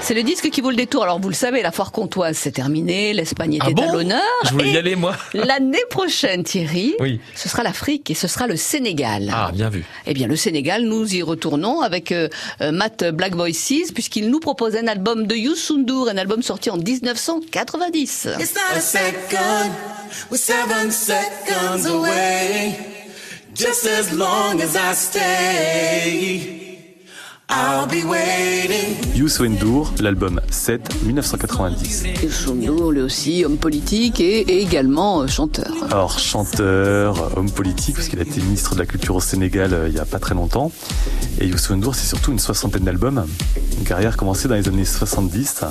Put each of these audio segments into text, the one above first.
C'est le disque qui vaut le détour. Alors vous le savez, la foire comtoise c'est terminé, l'Espagne était Ah bon à l'honneur. Je voulais Et y aller, moi. L'année prochaine, Thierry, Oui. ce sera l'Afrique et ce sera le Sénégal. Ah, bien vu. Eh bien, le Sénégal, nous y retournons avec euh, euh, Matt Black Voices, puisqu'il nous propose un album de Youssou N'Dour, un album sorti en 1990. It's not a second, we're seven seconds away. Just as long as I stay, I'll be waiting. Youssou N'Dour, l'album 7, 1990. Youssou N'Dour, lui aussi, homme politique et, et également euh, chanteur. Alors, chanteur, homme politique, parce qu'il a été ministre de la Culture au Sénégal euh, il y a pas très longtemps. Et Youssou N'Dour, c'est surtout une soixantaine d'albums. Une carrière commencée dans les années 70.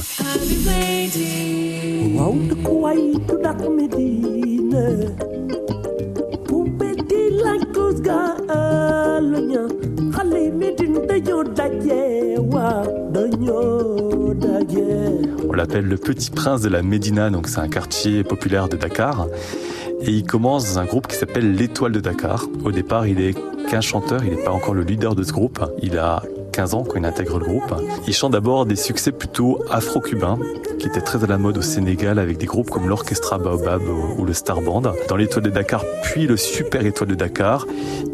Wawde ko On l'appelle le petit prince de la Médina, donc c'est un quartier populaire de Dakar. Et il commence dans un groupe qui s'appelle l'Étoile de Dakar. Au départ, il est qu'un chanteur, il n'est pas encore le leader de ce groupe. Il a 15 ans quand il intègre le groupe. Il chante d'abord des succès plutôt afro-cubains, qui étaient très à la mode au Sénégal avec des groupes comme l'Orchestra Baobab ou le Star Band. Dans l'Étoile de Dakar, puis le Super Étoile de Dakar,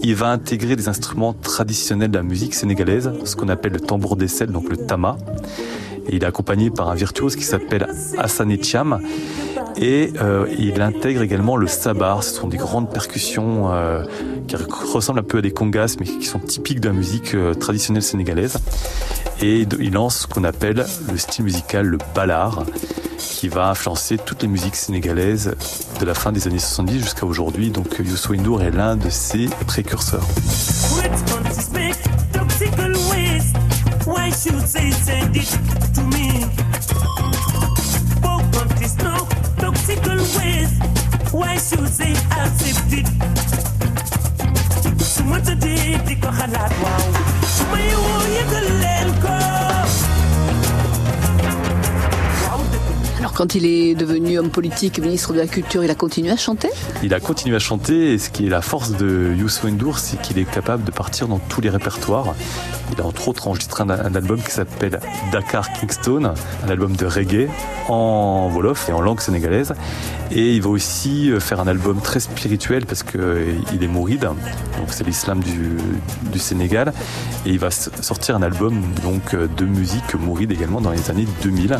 il va intégrer des instruments traditionnels de la musique sénégalaise, ce qu'on appelle le tambour d'aisselle, donc le tama. Il est accompagné par un virtuose qui s'appelle Hassan Cham. Et euh, il intègre également le sabar. Ce sont des grandes percussions euh, qui ressemblent un peu à des congas, mais qui sont typiques de la musique euh, traditionnelle sénégalaise. Et il lance ce qu'on appelle le style musical, le ballard, qui va influencer toutes les musiques sénégalaises de la fin des années 70 jusqu'à aujourd'hui. Donc Youssou N'Dour est l'un de ses précurseurs. Why should they accept it? su ma tëddee di ko xalaat waaw su ma yeewoo yëgal leen ko waaw dëgg Alors quand il est devenu homme politique, ministre de la Culture, il a continué à chanter? Il a continué à chanter et ce qui est la force de Youssou N'Dour, c'est qu'il est capable de partir dans tous les répertoires. Il a entre autres enregistré un, album qui s'appelle Dakar Kingston, un album de reggae en wolof et en langue sénégalaise. Et il va aussi euh, faire un album très spirituel parce que euh, est mouride, donc c'est l'islam du, Sénégal. Et il va sortir un album donc euh, de musique mouride également dans les années 2000.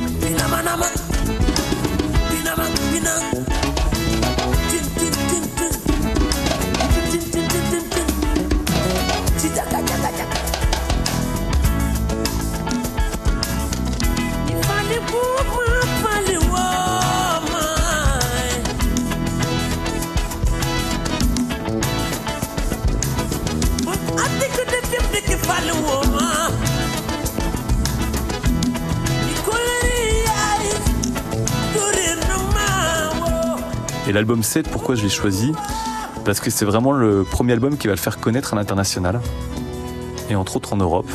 Et l'album 7, pourquoi je l'ai choisi? Parce que c'est vraiment le premier album qui va le faire connaître à l'international, et entre autres en Europe.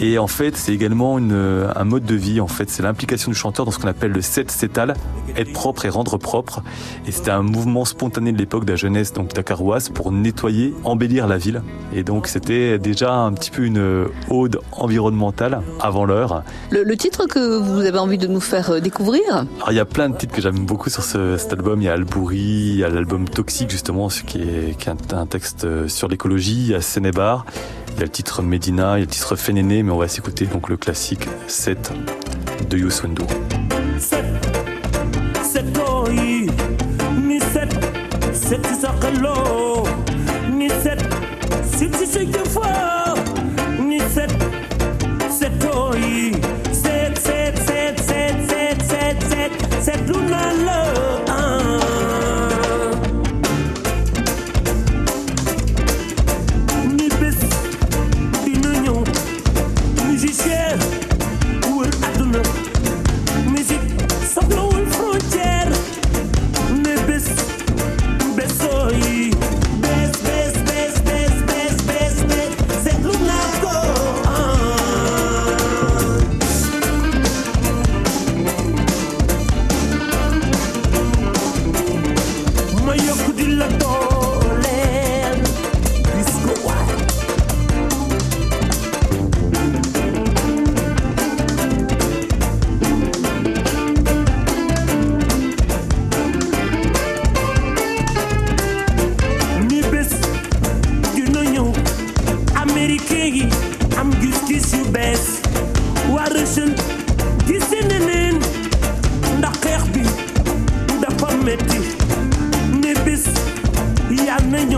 Et en fait, c'est également une- un mode de vie. En fait, c'est l'implication du chanteur dans ce qu'on appelle le set sétal, être propre et rendre propre. Et c'était un mouvement spontané de l'époque de la jeunesse, donc dakaroise, pour nettoyer, embellir la ville. Et donc, c'était déjà un petit peu une ode environnementale avant l'heure. le, le titre que vous avez envie de nous faire euh, découvrir? Alors, il y a plein de titres que j'aime beaucoup sur ce- cet album. Il y a Albouri, il y a l'album Toxique, justement, ce qui est, qui est un, texte euh, sur l'écologie. Il y a Sénébar, il y a le titre Medina, il y a le titre Fénéné, mais on va s'écouter donc le classique 7 de Youssou set am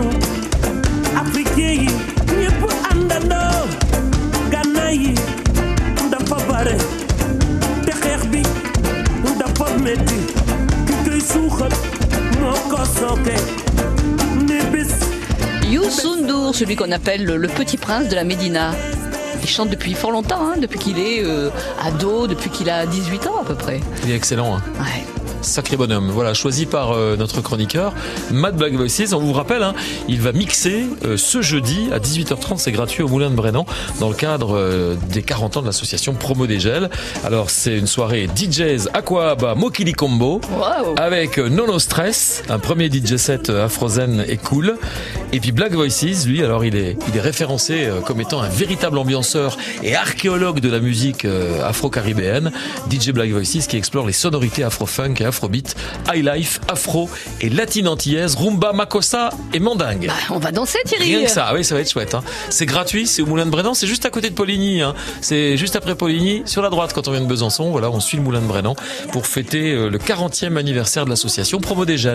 celui qu'on appelle le petit prince de la Médina il chante depuis fort longtemps, hein, depuis qu'il est euh, ado, depuis qu'il a 18 ans à peu près. Il est excellent. Hein. Ouais. Sacré bonhomme. Voilà, choisi par euh, notre chroniqueur, Matt Black Voices. On vous rappelle, hein, il va mixer euh, ce jeudi à 18h30, c'est gratuit au Moulin de Brennan, dans le cadre euh, des 40 ans de l'association Promo des Gels. Alors, c'est une soirée DJs Aquaba Mokili Combo, Wow. avec Nono Stress, un premier DJ set afrozen et cool. Et puis Black Voices, lui, alors il est, il est référencé euh, comme étant un véritable ambianceur et archéologue de la musique euh, afro-caribéenne. DJ Black Voices qui explore les sonorités afro-funk et afrobeat, highlife, afro et latine antillaise, rumba, makossa et mandingue. Bah, on va danser Thierry. Rien que ça, ah oui, ça va être chouette. Hein. C'est gratuit, c'est au Moulin de Brennan, c'est juste à côté de Poligny. Hein. C'est juste après Poligny, sur la droite quand on vient de Besançon. Voilà, on suit le Moulin de Brennan pour fêter euh, le 40e anniversaire de l'association Promo des Jeunes.